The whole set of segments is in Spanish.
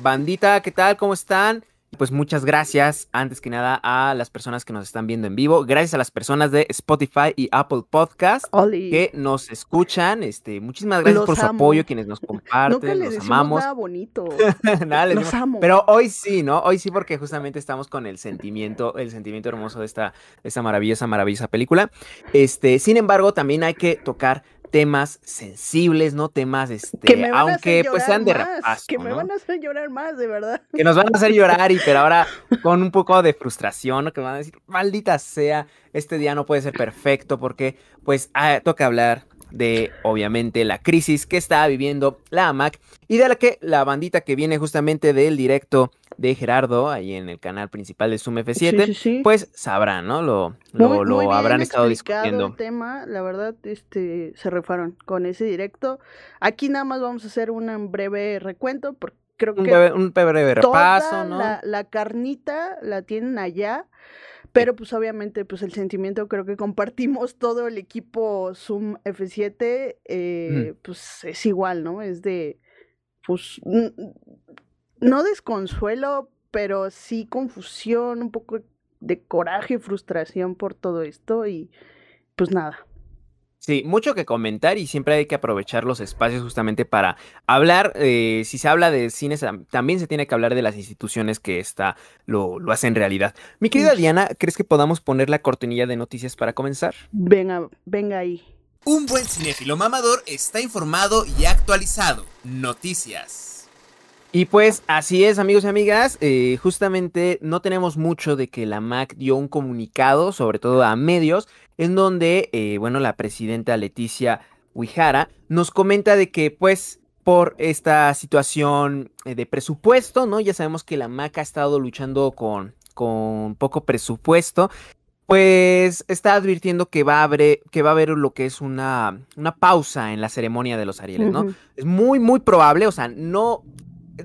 bandita, ¿qué tal? ¿Cómo están? Pues muchas gracias, antes que nada, a las personas que nos están viendo en vivo. Gracias a las personas de Spotify y Apple Podcast que nos escuchan. Este, muchísimas gracias por su apoyo, quienes nos comparten, los amamos. Nada bonito. los amo. Pero hoy sí, ¿no? Hoy sí, porque justamente estamos con el sentimiento, el sentimiento hermoso de esta, esta maravillosa, maravillosa película. Este, sin embargo, también hay que tocar temas sensibles, ¿no? Temas, este, aunque pues sean de Que me van a hacer llorar más, de verdad. Que nos van a hacer llorar, y pero ahora con un poco de frustración, ¿no? Que van a decir, maldita sea, este día no puede ser perfecto porque, pues, ah, toca hablar de, obviamente, la crisis que está viviendo la AMAC y de la que la bandita que viene justamente del directo de Gerardo, ahí en el canal principal de Zoom F7, pues sabrán, ¿no? Lo, lo, habrán estado discutiendo. El tema, la verdad, este, se refaron con ese directo. Aquí nada más vamos a hacer un breve recuento, porque creo que un breve, repaso, ¿no? La, la carnita la tienen allá. Pero pues obviamente pues el sentimiento creo que compartimos todo el equipo Zoom F7, eh, pues es igual, ¿no? Es de, pues, no desconsuelo, pero sí confusión, un poco de coraje y frustración por todo esto y pues nada. Sí, mucho que comentar y siempre hay que aprovechar los espacios justamente para hablar. Eh, si se habla de cines, también se tiene que hablar de las instituciones que está, lo, lo hacen realidad. Mi querida Diana, ¿crees que podamos poner la cortinilla de noticias para comenzar? Venga, venga ahí. Un buen cinéfilo mamador está informado y actualizado. Noticias. Y pues así es, amigos y amigas. Eh, justamente no tenemos mucho de que la MAC dio un comunicado, sobre todo a medios, en donde, eh, bueno, la presidenta Leticia Huijara nos comenta de que, pues, por esta situación eh, de presupuesto, ¿no? Ya sabemos que la MAC ha estado luchando con, con poco presupuesto. Pues está advirtiendo que va a haber, que va a haber lo que es una, una pausa en la ceremonia de los Arieles, ¿no? Es muy, muy probable, o sea, no,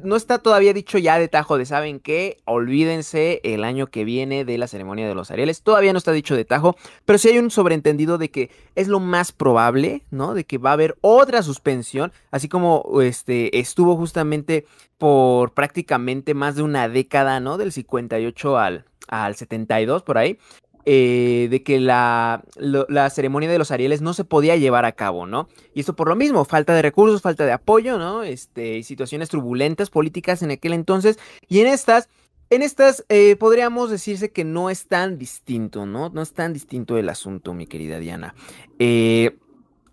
no está todavía dicho ya de tajo de, ¿saben qué? Olvídense el año que viene de la ceremonia de los Arieles. Todavía no está dicho de tajo, pero sí hay un sobreentendido de que es lo más probable, ¿no? De que va a haber otra suspensión, así como este estuvo justamente por prácticamente más de una década, ¿no? Del 58 al, al 72 por ahí. Eh, de que la, la, ceremonia de los Arieles no se podía llevar a cabo, ¿no? Y esto por lo mismo, falta de recursos, falta de apoyo, ¿no? Este, situaciones turbulentas políticas en aquel entonces. Y en estas, en estas eh, podríamos decirse que no es tan distinto, ¿no? No es tan distinto el asunto, mi querida Diana. Eh,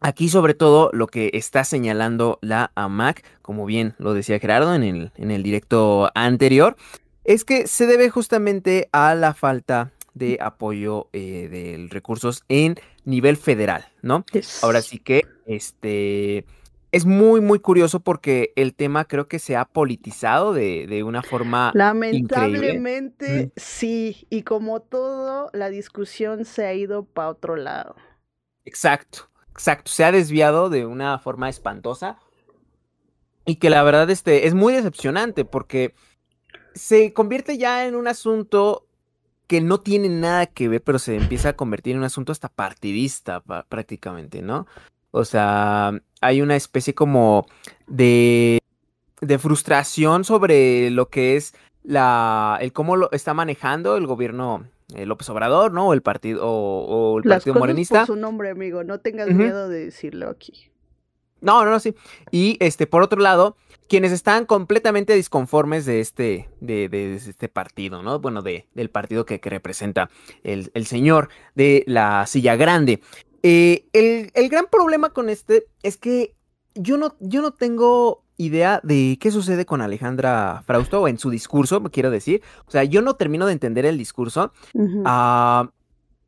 aquí sobre todo lo que está señalando la AMAC, como bien lo decía Gerardo en el, en el directo anterior, es que se debe justamente a la falta de apoyo eh, de recursos en nivel federal, ¿no? Ahora sí que, este, es muy, muy curioso porque el tema creo que se ha politizado de, de una forma. Lamentablemente, sí. Y como todo, la discusión se ha ido para otro lado. Exacto, exacto. Se ha desviado de una forma espantosa. Y que la verdad este, es muy decepcionante porque se convierte ya en un asunto que no tiene nada que ver, pero se empieza a convertir en un asunto hasta partidista prácticamente, ¿no? O sea, hay una especie como de, de frustración sobre lo que es la, el cómo lo está manejando el gobierno eh, López Obrador, ¿no? O el partido, o, el partido morenista. Por su nombre, amigo, no tengas miedo de decirlo aquí. No, no, no, sí. Y este, por otro lado, quienes están completamente disconformes de este, de, este partido, ¿no? Bueno, de, del partido que, representa el, señor de la silla grande. Eh, el, gran problema con este es que yo no, yo no tengo idea de qué sucede con Alejandra Frausto en su discurso, quiero decir. O sea, yo no termino de entender el discurso. Ah,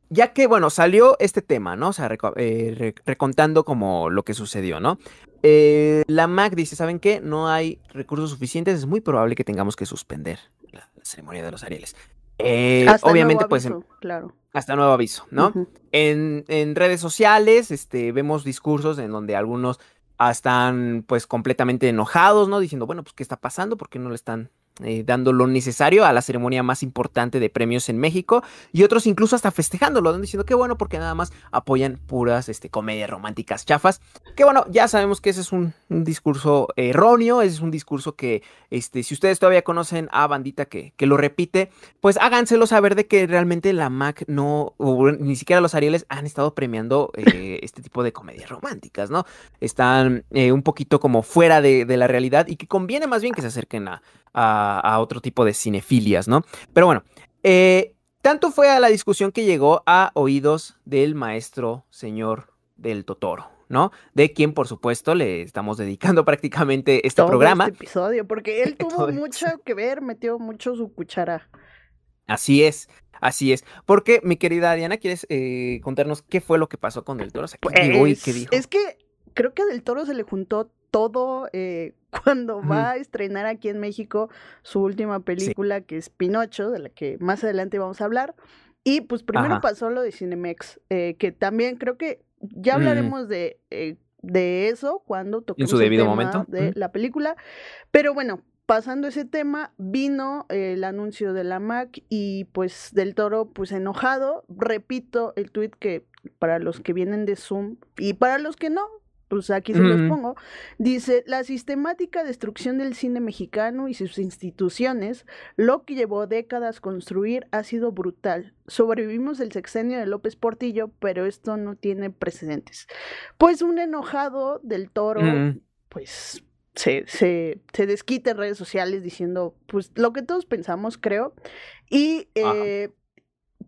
ya que, bueno, salió este tema, ¿no? O sea, eh, recontando como lo que sucedió, ¿no? Eh, la MAC dice, ¿saben qué? No hay recursos suficientes, es muy probable que tengamos que suspender la, ceremonia de los Arieles. Eh, hasta obviamente, pues, claro. Hasta nuevo aviso, ¿no? en, redes sociales, este, vemos discursos en donde algunos están, pues, completamente enojados, ¿no? Diciendo, bueno, pues, ¿qué está pasando? ¿Por qué no le están eh, dando lo necesario a la ceremonia más importante de premios en México y otros incluso hasta festejándolo, diciendo que bueno porque nada más apoyan puras este, comedias románticas chafas. Que bueno, ya sabemos que ese es un, discurso erróneo, ese es un discurso que este, si ustedes todavía conocen a Bandita que, que lo repite, pues háganselo saber de que realmente la MAC no, o ni siquiera los Arieles han estado premiando eh, este tipo de comedias románticas, ¿no? Están eh, un poquito como fuera de, de la realidad y que conviene más bien que se acerquen a a, otro tipo de cinefilias, ¿no? Pero bueno, eh, tanto fue a la discusión que llegó a oídos del maestro señor del Totoro. ¿no? De quien, por supuesto, le estamos dedicando prácticamente este programa. Este episodio, porque él tuvo mucho que ver, metió mucho su cuchara. Así es, así es. Porque, mi querida Diana, ¿quieres eh, contarnos qué fue lo que pasó con Del Toro? Pues, es que creo que a Del Toro se le juntó todo eh, cuando va a estrenar aquí en México su última película, que es Pinocho, de la que más adelante vamos a hablar. Y pues primero pasó lo de Cinemex, eh, que también creo que ya mm. hablaremos de, eh, de eso cuando toquemos en su debido momento de la película. Pero bueno, pasando ese tema, vino el anuncio de la Mac y pues del toro, pues enojado, repito el tweet que para los que vienen de Zoom y para los que no, pues aquí se los pongo, dice, la sistemática destrucción del cine mexicano y sus instituciones, lo que llevó décadas construir, ha sido brutal. Sobrevivimos el sexenio de López Portillo, pero esto no tiene precedentes. Pues un enojado del toro, pues se, se, se, desquita en redes sociales diciendo, pues lo que todos pensamos, creo, y eh,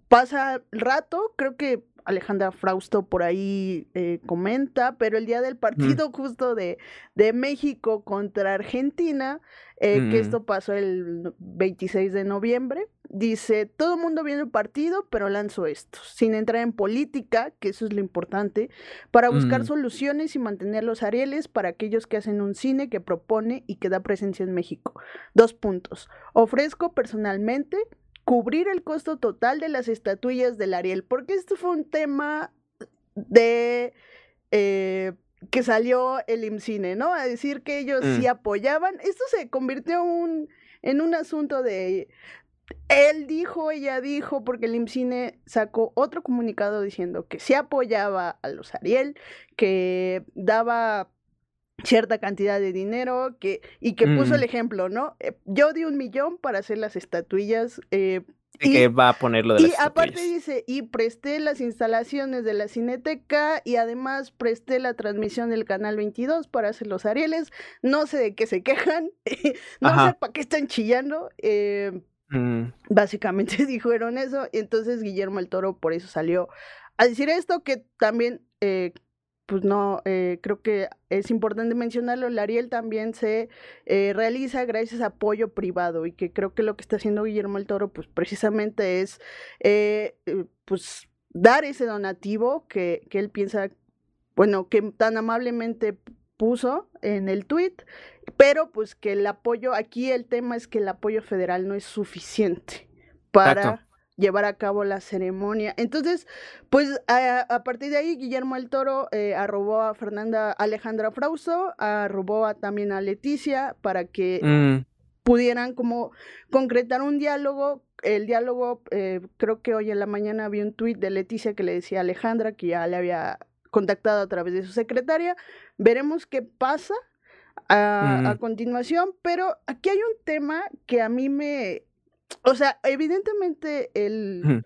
pasa el rato, creo que Alejandra Frausto por ahí eh, comenta, pero el día del mm. partido justo de, de, México contra Argentina, eh, que mm. esto pasó el 26 de noviembre, dice, todo el mundo viene el partido, pero lanzo esto, sin entrar en política, que eso es lo importante, para buscar mm. soluciones y mantener los arieles para aquellos que hacen un cine que propone y que da presencia en México. Dos puntos. Ofrezco personalmente cubrir el costo total de las estatuillas del Ariel, porque esto fue un tema de eh, que salió el IMCINE, ¿no? A decir que ellos sí mm. apoyaban. Esto se convirtió un, en un asunto de él dijo, ella dijo, porque el IMCINE sacó otro comunicado diciendo que sí apoyaba a los Ariel, que daba cierta cantidad de dinero que, y que puso el mm. ejemplo, ¿no? Eh, yo di un millón para hacer las estatuillas. Eh, y, que va a ponerlo de Y aparte dice, y presté las instalaciones de la Cineteca y además presté la transmisión del Canal 22 para hacer los Arieles. No sé de qué se quejan, no sé para qué están chillando. Eh, mm. Básicamente dijeron eso. Entonces Guillermo el Toro por eso salió a decir esto, que también eh, pues no, eh, creo que es importante mencionarlo, el Ariel también se eh, realiza gracias a apoyo privado y que creo que lo que está haciendo Guillermo el Toro, pues precisamente es, eh, pues, dar ese donativo que, que él piensa, bueno, que tan amablemente puso en el tweet, pero pues que el apoyo, aquí el tema es que el apoyo federal no es suficiente para llevar a cabo la ceremonia. Entonces, pues a, partir de ahí, Guillermo el Toro eh, arrobó a Fernanda Alejandra Frauso, arrobó también a Leticia para que mm. pudieran como concretar un diálogo. El diálogo, eh, creo que hoy en la mañana había un tuit de Leticia que le decía a Alejandra que ya le había contactado a través de su secretaria. Veremos qué pasa. A, a, continuación, pero aquí hay un tema que a mí me, o sea, evidentemente el,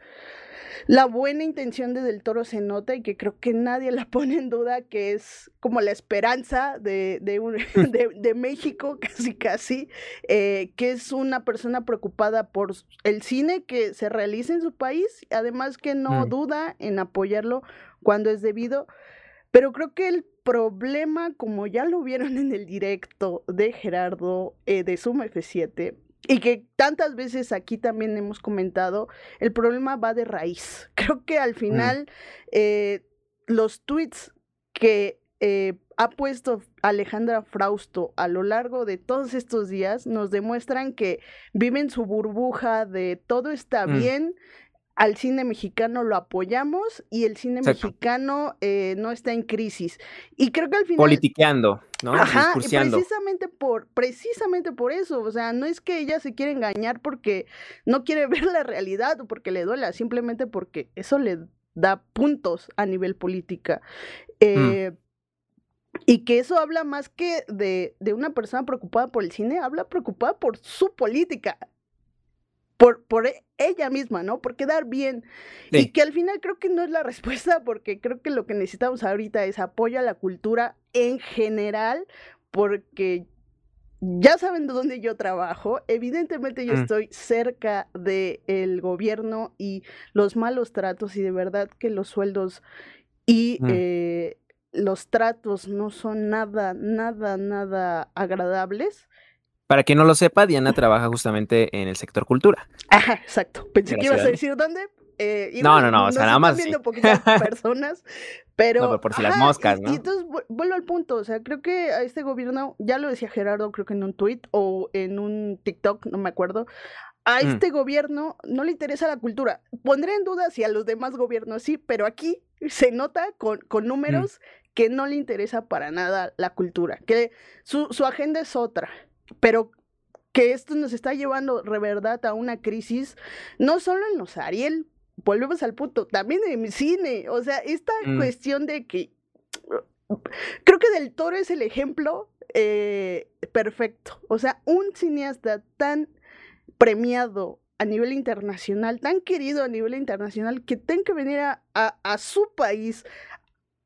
la buena intención de Del Toro se nota y que creo que nadie la pone en duda, que es como la esperanza de, de, de, México, casi casi, eh, que es una persona preocupada por el cine que se realiza en su país, además que no mm. duda en apoyarlo cuando es debido. Pero creo que el problema, como ya lo vieron en el directo de Gerardo eh, de Suma F7, y que tantas veces aquí también hemos comentado, el problema va de raíz. Creo que al final eh, los tweets que eh, ha puesto Alejandra Frausto a lo largo de todos estos días nos demuestran que viven su burbuja de todo está mm. bien, al cine mexicano lo apoyamos y el cine mexicano eh, no está en crisis. Y creo que al final... Politiqueando, ¿no? Ajá, precisamente por, precisamente por eso. O sea, no es que ella se quiera engañar porque no quiere ver la realidad o porque le duela, simplemente porque eso le da puntos a nivel política. Mm. Eh, y que eso habla más que de, de, una persona preocupada por el cine, habla preocupada por su política por, por e, ella misma, ¿no? Por quedar bien. Y que al final creo que no es la respuesta, porque creo que lo que necesitamos ahorita es apoyo a la cultura en general, porque ya saben de dónde yo trabajo. Evidentemente yo mm. estoy cerca del gobierno y los malos tratos y de verdad que los sueldos y mm. eh, los tratos no son nada, nada, nada agradables. Para quien no lo sepa, Diana trabaja justamente en el sector cultura. Ajá, exacto. Pensé que ibas a decir dónde. Eh, no, no, no, o sea, nada más. viendo poquitas personas, pero. No, pero por si las moscas, ¿no? Y, entonces vuelvo al punto, o sea, creo que a este gobierno, ya lo decía Gerardo, creo que en un tweet o en un TikTok, no me acuerdo. A mm. este gobierno no le interesa la cultura. Pondré en duda si a los demás gobiernos sí, pero aquí se nota con, con mm. números que no le interesa para nada la cultura, que su, su agenda es otra pero que esto nos está llevando de verdad a una crisis, no solo en los Ariel, volvemos al punto, también en mi cine, o sea, esta mm. cuestión de que creo que Del Toro es el ejemplo eh, perfecto, o sea, un cineasta tan premiado a nivel internacional, tan querido a nivel internacional, que tenga que venir a, a su país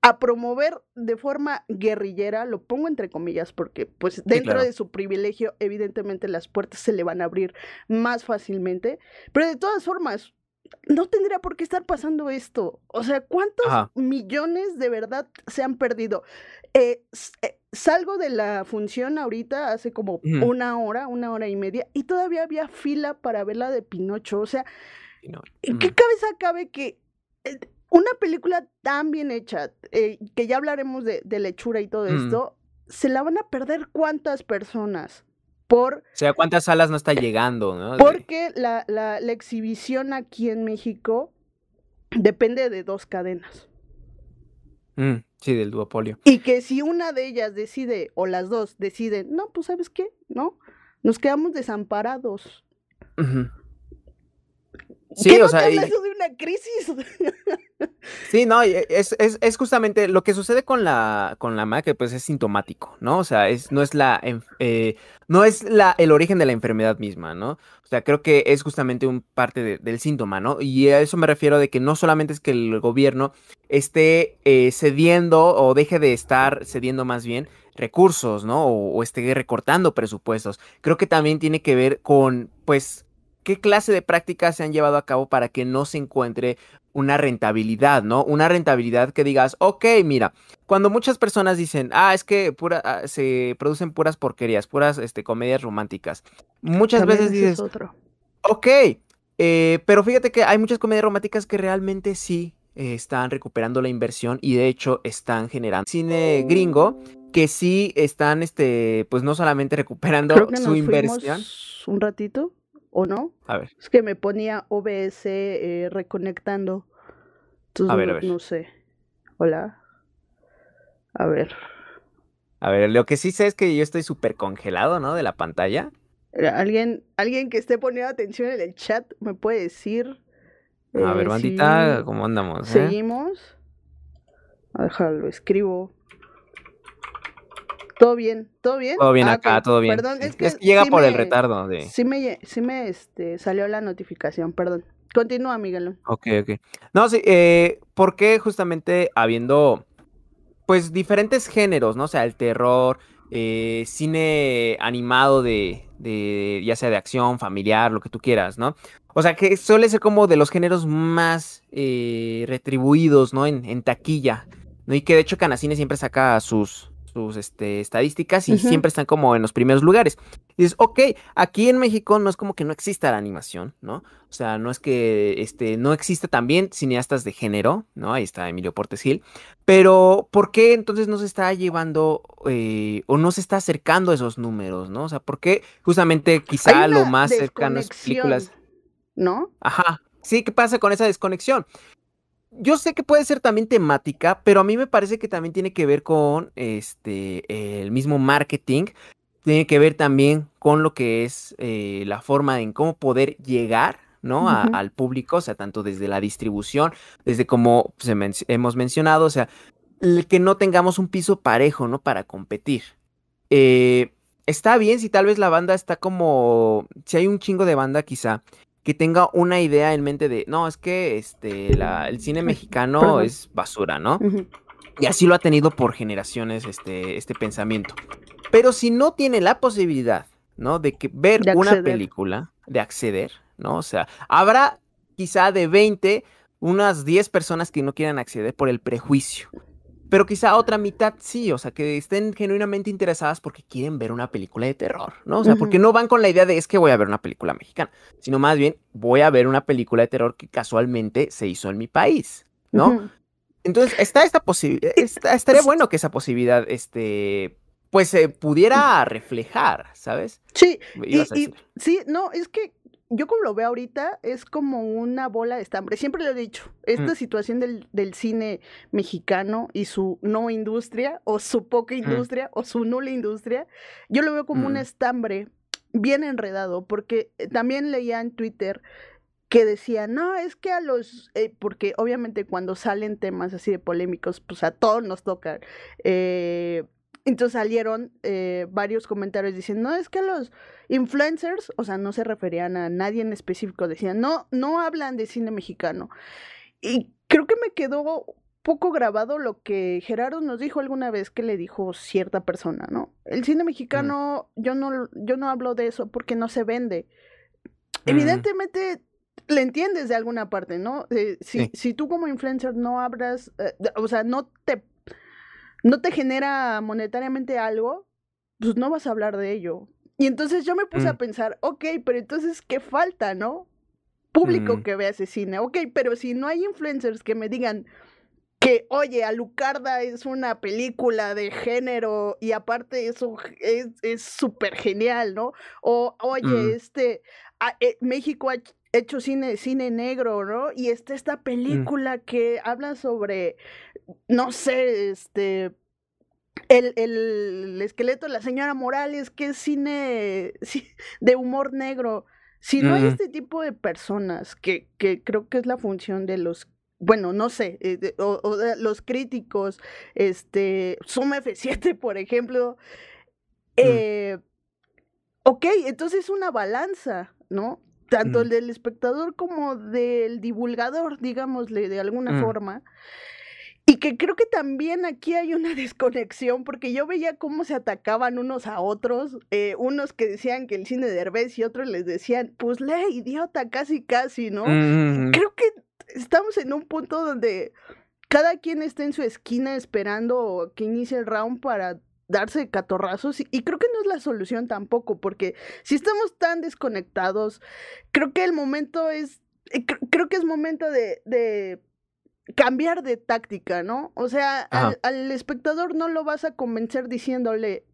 a promover de forma guerrillera, lo pongo entre comillas porque pues dentro de su privilegio evidentemente las puertas se le van a abrir más fácilmente, pero de todas formas no tendría por qué estar pasando esto. O sea, ¿cuántos millones de verdad se han perdido? Eh, eh, salgo de la función ahorita hace como una hora, una hora y media, y todavía había fila para ver la de Pinocho. O sea, ¿en qué cabeza cabe que eh, una película tan bien hecha, eh, que ya hablaremos de, lechura y todo mm. esto, se la van a perder cuántas personas. Por, o sea, ¿cuántas salas no está llegando? ¿no? Porque la, la, la, exhibición aquí en México depende de dos cadenas. Mm, sí, del duopolio. Y que si una de ellas decide, o las dos deciden, no, pues ¿sabes qué? ¿No? Nos quedamos desamparados. Sí, o sea. de una crisis? Sí, no, es, es, es, justamente lo que sucede con la, con la MAC, pues es sintomático, ¿no? O sea, es, no es la eh, no es la, el origen de la enfermedad misma, ¿no? O sea, creo que es justamente un parte del síntoma, ¿no? Y a eso me refiero de que no solamente es que el gobierno esté eh, cediendo o deje de estar cediendo más bien recursos, ¿no? O, o esté recortando presupuestos. Creo que también tiene que ver con, pues, qué clase de prácticas se han llevado a cabo para que no se encuentre una rentabilidad, ¿no? Una rentabilidad que digas, ok, mira, cuando muchas personas dicen, ah, es que pura, ah, se producen puras porquerías, puras este, comedias románticas, muchas veces dices, otro. ok, eh, pero fíjate que hay muchas comedias románticas que realmente sí eh, están recuperando la inversión y de hecho están generando cine gringo que sí están, este, pues no solamente recuperando su inversión. Un ratito. ¿O no? A ver. Es que me ponía OBS eh, reconectando. a ver, a ver. No sé. Hola. A ver. A ver, lo que sí sé es que yo estoy súper congelado, ¿no? De la pantalla. Eh, ¿Alguien, alguien que esté poniendo atención en el chat me puede decir. a ver, eh, bandita, ¿cómo andamos? Seguimos. A dejarlo, escribo. ¿Todo bien? ¿Todo bien? Todo bien ah, acá, todo bien. Perdón, es que, llega por el retardo de... Sí me, sí me este, salió la notificación, perdón. Continúa, Miguel. Ok, ok. No, sí, eh, ¿por qué justamente habiendo, pues, diferentes géneros, ¿no? O sea, el terror, eh, cine animado de, de, ya sea de acción, familiar, lo que tú quieras, ¿no? O sea, que suele ser como de los géneros más eh, retribuidos, ¿no? En, en taquilla, ¿no? Y que de hecho Canacine siempre saca sus, sus este, estadísticas y siempre están como en los primeros lugares. Y dices, ok, aquí en México no es como que no exista la animación, ¿no? O sea, no es que este, no exista también cineastas de género, ¿no? Ahí está Emilio Portes Gil. Pero, ¿por qué entonces no se está llevando eh, o no se está acercando a esos números, ¿no? O sea, ¿por qué justamente quizá lo más cercano es películas... ¿No? Ajá, sí, ¿qué pasa con esa desconexión? Yo sé que puede ser también temática, pero a mí me parece que también tiene que ver con este el mismo marketing, tiene que ver también con lo que es eh, la forma en cómo poder llegar ¿no? al público, o sea, tanto desde la distribución, desde como hemos mencionado, o sea, que no tengamos un piso parejo, ¿no? Para competir. Eh, está bien si tal vez la banda está como, si hay un chingo de banda quizá, que tenga una idea en mente de, no, es que este, el cine mexicano es basura, ¿no? Y así lo ha tenido por generaciones este, este pensamiento. Pero si no tiene la posibilidad, ¿no? De que ver una película, de acceder, ¿no? O sea, habrá quizá de 20, unas 10 personas que no quieran acceder por el prejuicio. Pero quizá otra mitad sí, o sea, que estén genuinamente interesadas porque quieren ver una película de terror, ¿no? O sea, porque no van con la idea de es que voy a ver una película mexicana, sino más bien voy a ver una película de terror que casualmente se hizo en mi país, ¿no? Entonces, está esta posibilidad, estaría bueno que esa posibilidad, este, pues se pudiera reflejar, ¿sabes? Sí, sí, no, es que yo como lo veo ahorita, es como una bola de estambre. Siempre lo he dicho, esta mm. situación del, del, cine mexicano y su no industria, o su poca mm. industria, o su nula industria, yo lo veo como un mm. estambre bien enredado, porque eh, también leía en Twitter que decía, no, es que a los, eh, porque obviamente cuando salen temas así de polémicos, pues a todos nos tocan. Eh, entonces salieron eh, varios comentarios diciendo, no, es que los influencers, o sea, no se referían a nadie en específico, decían, no, no hablan de cine mexicano. Y creo que me quedó poco grabado lo que Gerardo nos dijo alguna vez que le dijo cierta persona, ¿no? El cine mexicano, yo no, yo no hablo de eso porque no se vende. Evidentemente le entiendes de alguna parte, ¿no? Eh, si, si tú como influencer no abras, eh, o sea, no te no te genera monetariamente algo, pues no vas a hablar de ello. Y entonces yo me puse a mm. pensar, ok, pero entonces, ¿qué falta, no? Público mm. que vea ese cine. Ok, pero si no hay influencers que me digan que, oye, Alucarda es una película de género y aparte eso es súper genial, ¿no? O, oye, mm. este, eh, México ha hecho cine, cine negro, ¿no? Y está esta película que habla sobre, no sé, este, el, el, esqueleto de la señora Morales, que es cine de humor negro. Si no hay este tipo de personas, que, que creo que es la función de los bueno, no sé, eh, o, de los críticos, este, Suma F7, por ejemplo, mm. eh, ok, entonces es una balanza, ¿no? tanto el del espectador como del divulgador, digámosle de alguna mm. forma. Y que creo que también aquí hay una desconexión, porque yo veía cómo se atacaban unos a otros, eh, unos que decían que el cine de Herbes y otros les decían, pues le idiota, casi, casi, ¿no? Mm. Creo que estamos en un punto donde cada quien está en su esquina esperando que inicie el round para darse catorrazos y, creo que no es la solución tampoco, porque si estamos tan desconectados, creo que el momento es, eh, creo que es momento de, de cambiar de táctica, ¿no? O sea, al, espectador no lo vas a convencer diciéndole,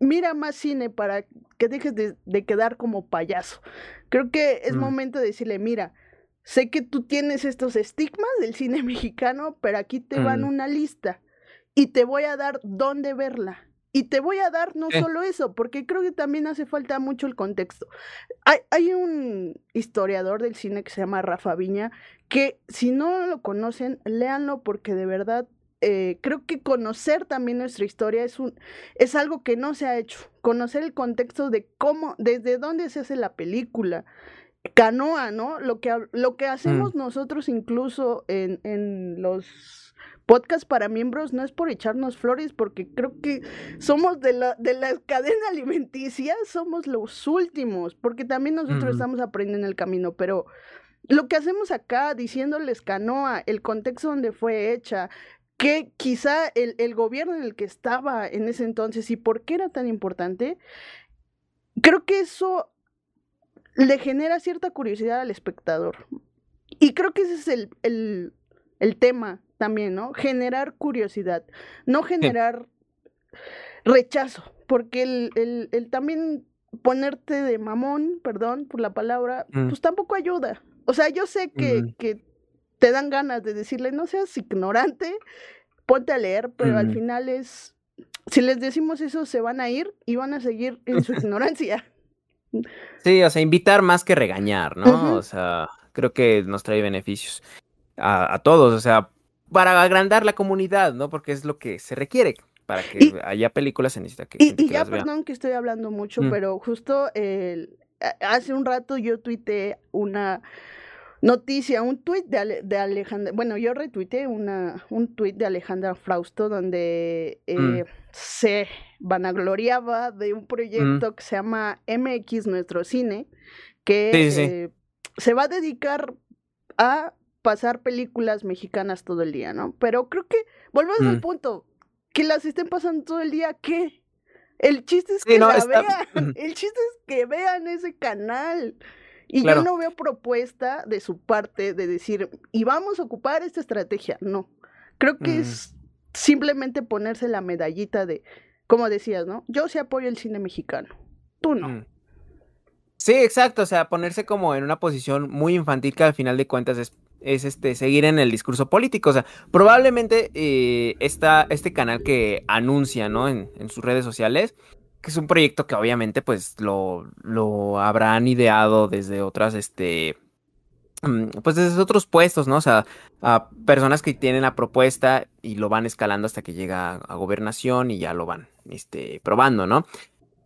mira más cine para que dejes de, quedar como payaso. Creo que es mm. momento de decirle, mira, sé que tú tienes estos estigmas del cine mexicano, pero aquí te van mm. una lista y te voy a dar dónde verla. Y te voy a dar no solo eso, porque creo que también hace falta mucho el contexto. Hay, hay, un historiador del cine que se llama Rafa Viña, que si no lo conocen, léanlo porque de verdad eh, creo que conocer también nuestra historia es, un, es algo que no se ha hecho. Conocer el contexto de cómo, desde dónde se hace la película. Canoa, ¿no? Lo que, lo que mm. hacemos nosotros incluso en, en los podcast para miembros no es por echarnos flores, porque creo que somos de la, de la cadena alimenticia, somos los últimos, porque también nosotros estamos aprendiendo el camino, pero lo que hacemos acá, diciéndoles canoa, el contexto donde fue hecha, que quizá el, el gobierno en el que estaba en ese entonces y por qué era tan importante, creo que eso le genera cierta curiosidad al espectador. Y creo que ese es el, el, el tema también, ¿no? Generar curiosidad, no generar rechazo, porque el, también ponerte de mamón, perdón por la palabra, mm. pues tampoco ayuda. O sea, yo sé que, que te dan ganas de decirle, no seas ignorante, ponte a leer, pero al final es, si les decimos eso, se van a ir y van a seguir en su ignorancia. Sí, o sea, invitar más que regañar, ¿no? O sea, creo que nos trae beneficios a, todos, o sea, para agrandar la comunidad, ¿no? Porque es lo que se requiere. Para que haya películas se necesita que. Y, y ya, perdón que estoy hablando mucho, mm. pero justo el, hace un rato yo tuiteé una noticia, un tuit de, de, Alejandra, bueno, yo retuiteé una, un tuit de Alejandra Frausto donde mm. eh, se vanagloriaba de un mm. proyecto que se llama MX Nuestro Cine, que eh, se va a dedicar a pasar películas mexicanas todo el día, ¿no? Pero creo que, volvemos al mm. punto, que las estén pasando todo el día, ¿qué? El chiste es que la vean, el chiste es que vean ese canal. Y yo no veo propuesta de su parte de decir, y vamos a ocupar esta estrategia. No. Creo que es simplemente ponerse la medallita de, como decías, ¿no? Yo sí apoyo el cine mexicano. Tú no. Mm. Sí, exacto. O sea, ponerse como en una posición muy infantil que al final de cuentas es, es este, seguir en el discurso político. O sea, probablemente eh, este canal que anuncia, ¿no? En, en sus redes sociales que es un proyecto que obviamente pues lo, lo habrán ideado desde otras, este, mm, pues desde otros puestos, ¿no? O sea, a personas que tienen la propuesta y lo van escalando hasta que llega a gobernación y ya lo van, este, probando, ¿no?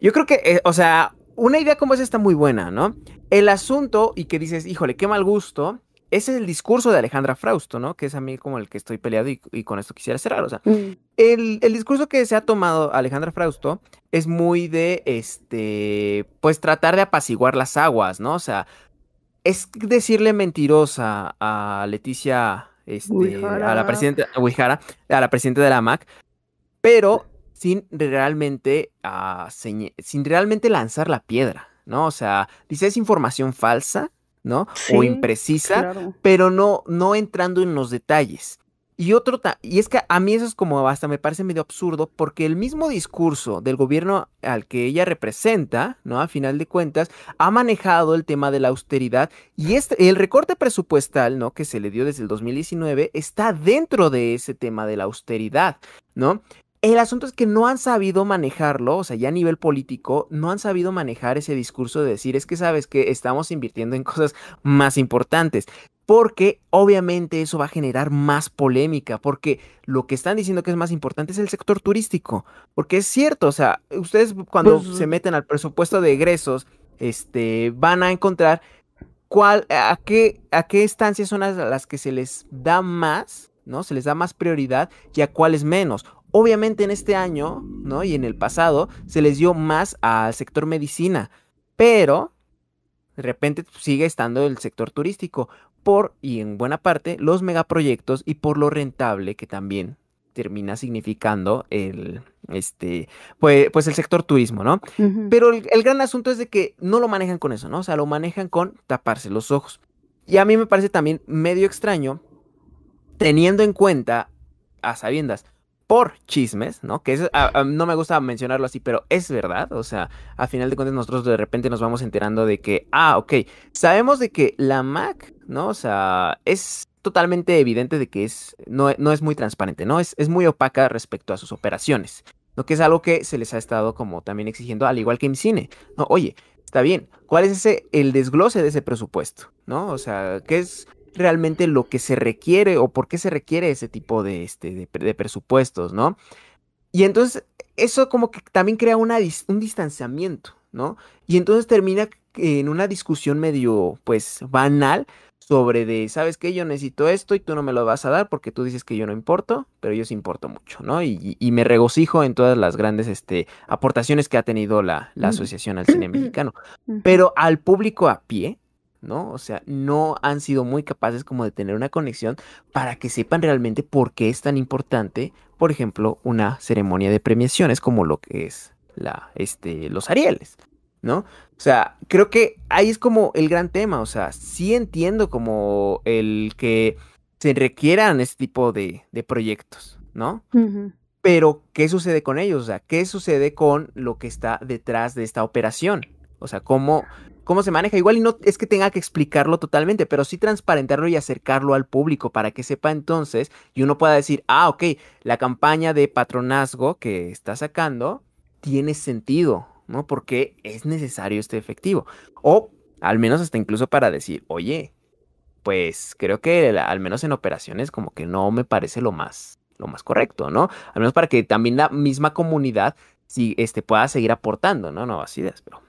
Yo creo que, eh, o sea, una idea como esa está muy buena, ¿no? El asunto y que dices, híjole, qué mal gusto, ese es el discurso de Alejandra Frausto, ¿no? Que es a mí como el que estoy peleado y, con esto quisiera cerrar. O sea, mm. el, discurso que se ha tomado Alejandra Frausto es muy de, este, pues tratar de apaciguar las aguas, ¿no? O sea, es decirle mentirosa a Leticia, este, a la presidenta, a la presidenta de la MAC, pero sin realmente, uh, sin realmente lanzar la piedra, ¿no? O sea, dice es información falsa ¿no? o imprecisa, pero no, no entrando en los detalles. Y otro, y es que a mí eso es como hasta me parece medio absurdo, porque el mismo discurso del gobierno al que ella representa, ¿no? A final de cuentas, ha manejado el tema de la austeridad y este, el recorte presupuestal, ¿no? Que se le dio desde el 2019 está dentro de ese tema de la austeridad, ¿no? El asunto es que no han sabido manejarlo, o sea, ya a nivel político, no han sabido manejar ese discurso de decir, es que sabes que estamos invirtiendo en cosas más importantes, porque obviamente eso va a generar más polémica, porque lo que están diciendo que es más importante es el sector turístico, porque es cierto, o sea, ustedes cuando pues, se meten al presupuesto de egresos, este, van a encontrar cuál, a qué, a qué estancias son las, las que se les da más, ¿no? Se les da más prioridad y a cuáles menos. Obviamente en este año, ¿no? Y en el pasado se les dio más al sector medicina, pero de repente sigue estando el sector turístico por, y en buena parte, los megaproyectos y por lo rentable que también termina significando el, este, pues, pues el sector turismo, ¿no? Pero el, el, gran asunto es de que no lo manejan con eso, ¿no? O sea, lo manejan con taparse los ojos. Y a mí me parece también medio extraño, teniendo en cuenta, a sabiendas, por chismes, ¿no? Que no me gusta mencionarlo así, pero es verdad. O sea, a final de cuentas nosotros de repente nos vamos enterando de que, ah, ok, sabemos de que la Mac, ¿no? O sea, es totalmente evidente de que es, no, no es muy transparente, ¿no? Es, es muy opaca respecto a sus operaciones. Lo que es algo que se les ha estado como también exigiendo, al igual que en cine. No, oye, está bien, ¿cuál es ese, el desglose de ese presupuesto? ¿No? O sea, ¿qué es realmente lo que se requiere o por qué se requiere ese tipo de, este, de, presupuestos, ¿no? Y entonces eso como que también crea una, un distanciamiento, ¿no? Y entonces termina en una discusión medio, pues, banal sobre de, ¿sabes qué? Yo necesito esto y tú no me lo vas a dar porque tú dices que yo no importo, pero yo sí importo mucho, ¿no? Y, me regocijo en todas las grandes este, aportaciones que ha tenido la, la Asociación al Cine Mexicano. Pero al público a pie, ¿no? O sea, no han sido muy capaces como de tener una conexión para que sepan realmente por qué es tan importante, por ejemplo, una ceremonia de premiaciones como lo que es la, este, los Arieles, ¿no? O sea, creo que ahí es como el gran tema, o sea, sí entiendo como el que se requieran este tipo de, de proyectos, ¿no? Pero, ¿qué sucede con ellos? O sea, ¿qué sucede con lo que está detrás de esta operación? O sea, cómo cómo se maneja. Igual y no es que tenga que explicarlo totalmente, pero sí transparentarlo y acercarlo al público para que sepa entonces y uno pueda decir, ah, ok, la campaña de patronazgo que está sacando tiene sentido, ¿no? Porque es necesario este efectivo. O al menos hasta incluso para decir, oye, pues creo que al menos en operaciones como que no me parece lo más, lo más correcto, ¿no? Al menos para que también la misma comunidad si, este, pueda seguir aportando, ¿no? Nuevas ideas, pero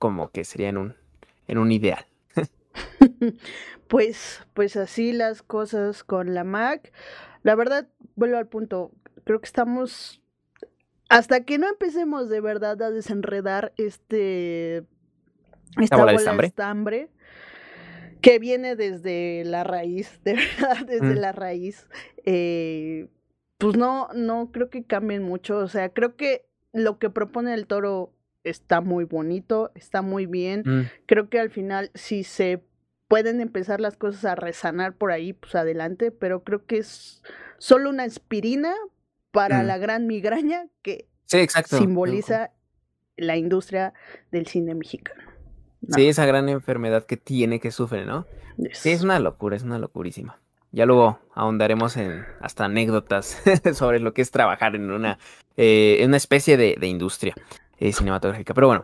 como que sería en un, en un ideal. pues, pues así las cosas con la Mac. La verdad, vuelvo al punto, creo que estamos hasta que no empecemos de verdad a desenredar este esta bola, de estambre que viene desde la raíz, de verdad, desde mm. la raíz, eh, pues no, no creo que cambien mucho. O sea, creo que lo que propone el toro está muy bonito, está muy bien. Mm. Creo que al final, si se pueden empezar las cosas a resanar por ahí, pues adelante, pero creo que es solo una aspirina para mm. la gran migraña que simboliza la industria del cine mexicano. Sí, esa gran enfermedad que tiene, que sufre, ¿no? Sí, es una locura, es una locurísima. Ya luego ahondaremos en hasta anécdotas sobre lo que es trabajar en una, eh, en una especie de, de industria eh, cinematográfica. Pero bueno.